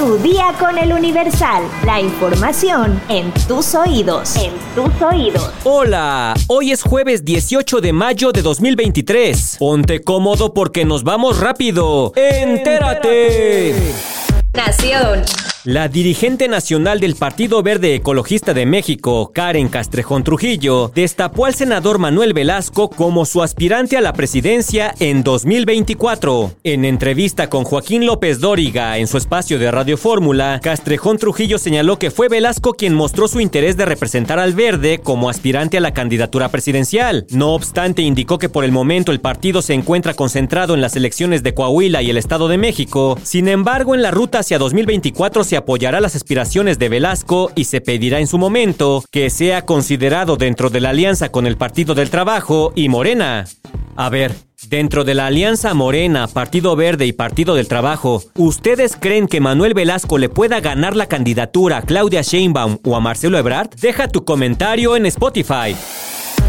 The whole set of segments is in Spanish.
Tu día con el Universal. La información en tus oídos. En tus oídos. Hola, hoy es jueves 18 de mayo de 2023. Ponte cómodo porque nos vamos rápido. ¡Entérate! Nación. La dirigente nacional del Partido Verde Ecologista de México, Karen Castrejón Trujillo, destapó al senador Manuel Velasco como su aspirante a la presidencia en 2024. En entrevista con Joaquín López Dóriga en su espacio de Radio Fórmula, Castrejón Trujillo señaló que fue Velasco quien mostró su interés de representar al Verde como aspirante a la candidatura presidencial. No obstante, indicó que por el momento el partido se encuentra concentrado en las elecciones de Coahuila y el Estado de México. Sin embargo, en la ruta hacia 2024 se apoyará las aspiraciones de Velasco y se pedirá en su momento que sea considerado dentro de la alianza con el Partido del Trabajo y Morena. A ver, dentro de la alianza Morena, Partido Verde y Partido del Trabajo, ¿ustedes creen que Manuel Velasco le pueda ganar la candidatura a Claudia Sheinbaum o a Marcelo Ebrard? Deja tu comentario en Spotify.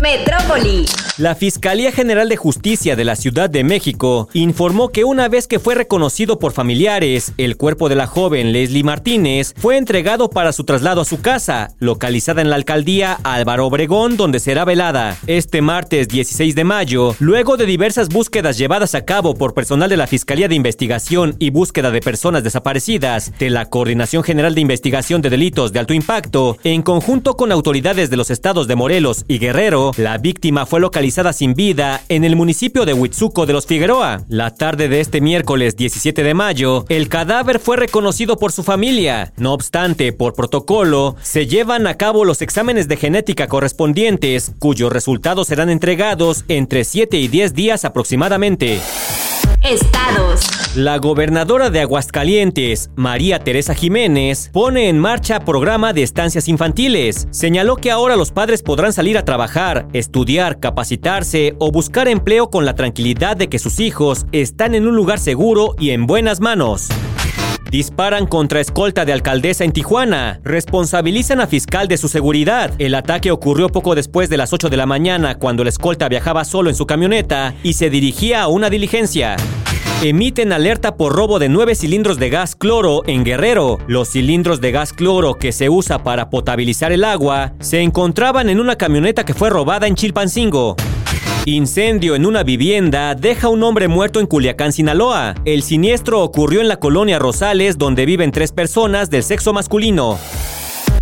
Metrópoli. La Fiscalía General de Justicia de la Ciudad de México informó que una vez que fue reconocido por familiares, el cuerpo de la joven Leslie Martínez fue entregado para su traslado a su casa, localizada en la alcaldía Álvaro Obregón, donde será velada. Este martes 16 de mayo, luego de diversas búsquedas llevadas a cabo por personal de la Fiscalía de Investigación y Búsqueda de Personas Desaparecidas, de la Coordinación General de Investigación de Delitos de Alto Impacto, en conjunto con autoridades de los estados de Morelos y Guerrero, la víctima fue localizada sin vida en el municipio de Huitzuco de los Figueroa. La tarde de este miércoles 17 de mayo, el cadáver fue reconocido por su familia. No obstante, por protocolo, se llevan a cabo los exámenes de genética correspondientes, cuyos resultados serán entregados entre 7 y 10 días aproximadamente. Estados. La gobernadora de Aguascalientes, María Teresa Jiménez, pone en marcha programa de estancias infantiles. Señaló que ahora los padres podrán salir a trabajar, estudiar, capacitarse o buscar empleo con la tranquilidad de que sus hijos están en un lugar seguro y en buenas manos. Disparan contra escolta de alcaldesa en Tijuana. Responsabilizan a fiscal de su seguridad. El ataque ocurrió poco después de las 8 de la mañana cuando la escolta viajaba solo en su camioneta y se dirigía a una diligencia emiten alerta por robo de nueve cilindros de gas cloro en Guerrero. Los cilindros de gas cloro que se usa para potabilizar el agua se encontraban en una camioneta que fue robada en Chilpancingo. Incendio en una vivienda deja un hombre muerto en Culiacán, Sinaloa. El siniestro ocurrió en la colonia Rosales, donde viven tres personas del sexo masculino.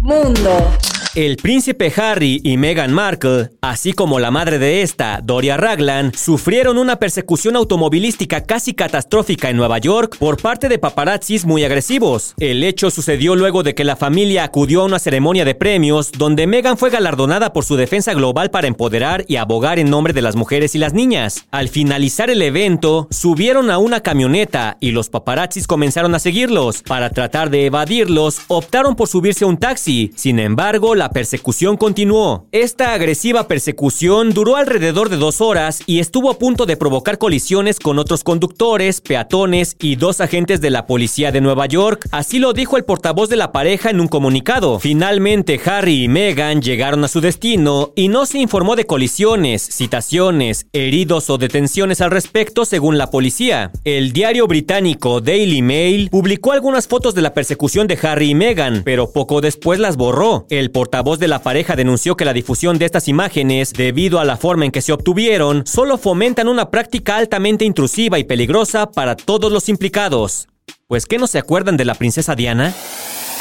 Mundo. El príncipe Harry y Meghan Markle, así como la madre de esta, Doria Ragland, sufrieron una persecución automovilística casi catastrófica en Nueva York por parte de paparazzis muy agresivos. El hecho sucedió luego de que la familia acudió a una ceremonia de premios donde Meghan fue galardonada por su defensa global para empoderar y abogar en nombre de las mujeres y las niñas. Al finalizar el evento, subieron a una camioneta y los paparazzis comenzaron a seguirlos. Para tratar de evadirlos, optaron por subirse a un taxi. Sin embargo, la persecución continuó. Esta agresiva persecución duró alrededor de dos horas y estuvo a punto de provocar colisiones con otros conductores, peatones y dos agentes de la policía de Nueva York. Así lo dijo el portavoz de la pareja en un comunicado. Finalmente, Harry y Meghan llegaron a su destino y no se informó de colisiones, citaciones, heridos o detenciones al respecto, según la policía. El diario británico Daily Mail publicó algunas fotos de la persecución de Harry y Meghan, pero poco después las borró. El portavoz de la pareja denunció que la difusión de estas imágenes, debido a la forma en que se obtuvieron, solo fomentan una práctica altamente intrusiva y peligrosa para todos los implicados. Pues, ¿qué no se acuerdan de la princesa Diana?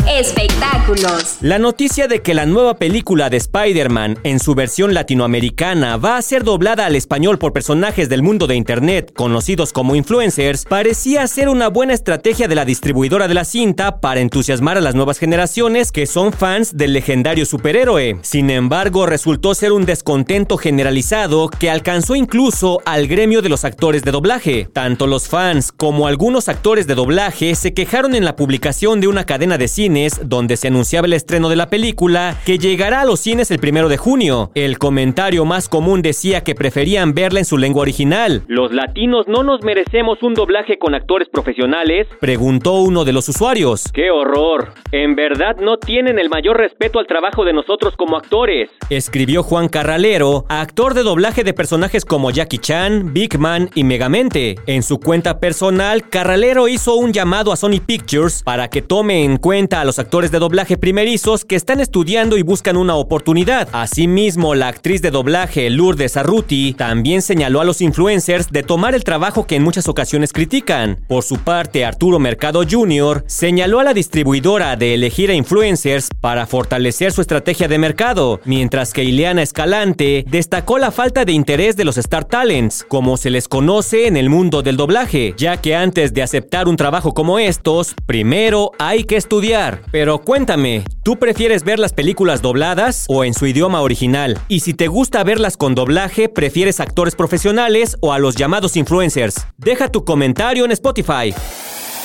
Espectáculos. La noticia de que la nueva película de Spider-Man en su versión latinoamericana va a ser doblada al español por personajes del mundo de Internet conocidos como influencers parecía ser una buena estrategia de la distribuidora de la cinta para entusiasmar a las nuevas generaciones que son fans del legendario superhéroe. Sin embargo, resultó ser un descontento generalizado que alcanzó incluso al gremio de los actores de doblaje. Tanto los fans como algunos actores de doblaje se quejaron en la publicación de una cadena de cine cines donde se anunciaba el estreno de la película que llegará a los cines el primero de junio. El comentario más común decía que preferían verla en su lengua original. ¿Los latinos no nos merecemos un doblaje con actores profesionales? Preguntó uno de los usuarios. ¡Qué horror! En verdad no tienen el mayor respeto al trabajo de nosotros como actores. Escribió Juan Carralero, actor de doblaje de personajes como Jackie Chan, Big Man y Megamente. En su cuenta personal, Carralero hizo un llamado a Sony Pictures para que tome en cuenta a los actores de doblaje primerizos que están estudiando y buscan una oportunidad. Asimismo, la actriz de doblaje Lourdes Arruti también señaló a los influencers de tomar el trabajo que en muchas ocasiones critican. Por su parte, Arturo Mercado Jr. señaló a la distribuidora de elegir a influencers para fortalecer su estrategia de mercado, mientras que Ileana Escalante destacó la falta de interés de los Star Talents, como se les conoce en el mundo del doblaje, ya que antes de aceptar un trabajo como estos, primero hay que estudiar. Pero cuéntame, ¿tú prefieres ver las películas dobladas o en su idioma original? Y si te gusta verlas con doblaje, ¿prefieres actores profesionales o a los llamados influencers? Deja tu comentario en Spotify.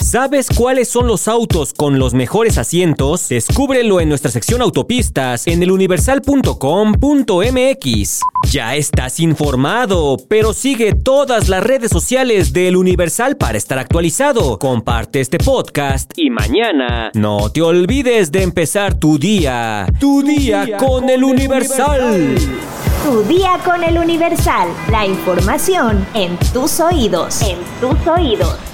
¿Sabes cuáles son los autos con los mejores asientos? Descúbrelo en nuestra sección autopistas en eluniversal.com.mx. Ya estás informado, pero sigue todas las redes sociales del Universal para estar actualizado. Comparte este podcast Y mañana... no te olvides de empezar tu día. Tu, día, con, el Universal. Tu día con el Universal. La información en tus oídos. En tus oídos.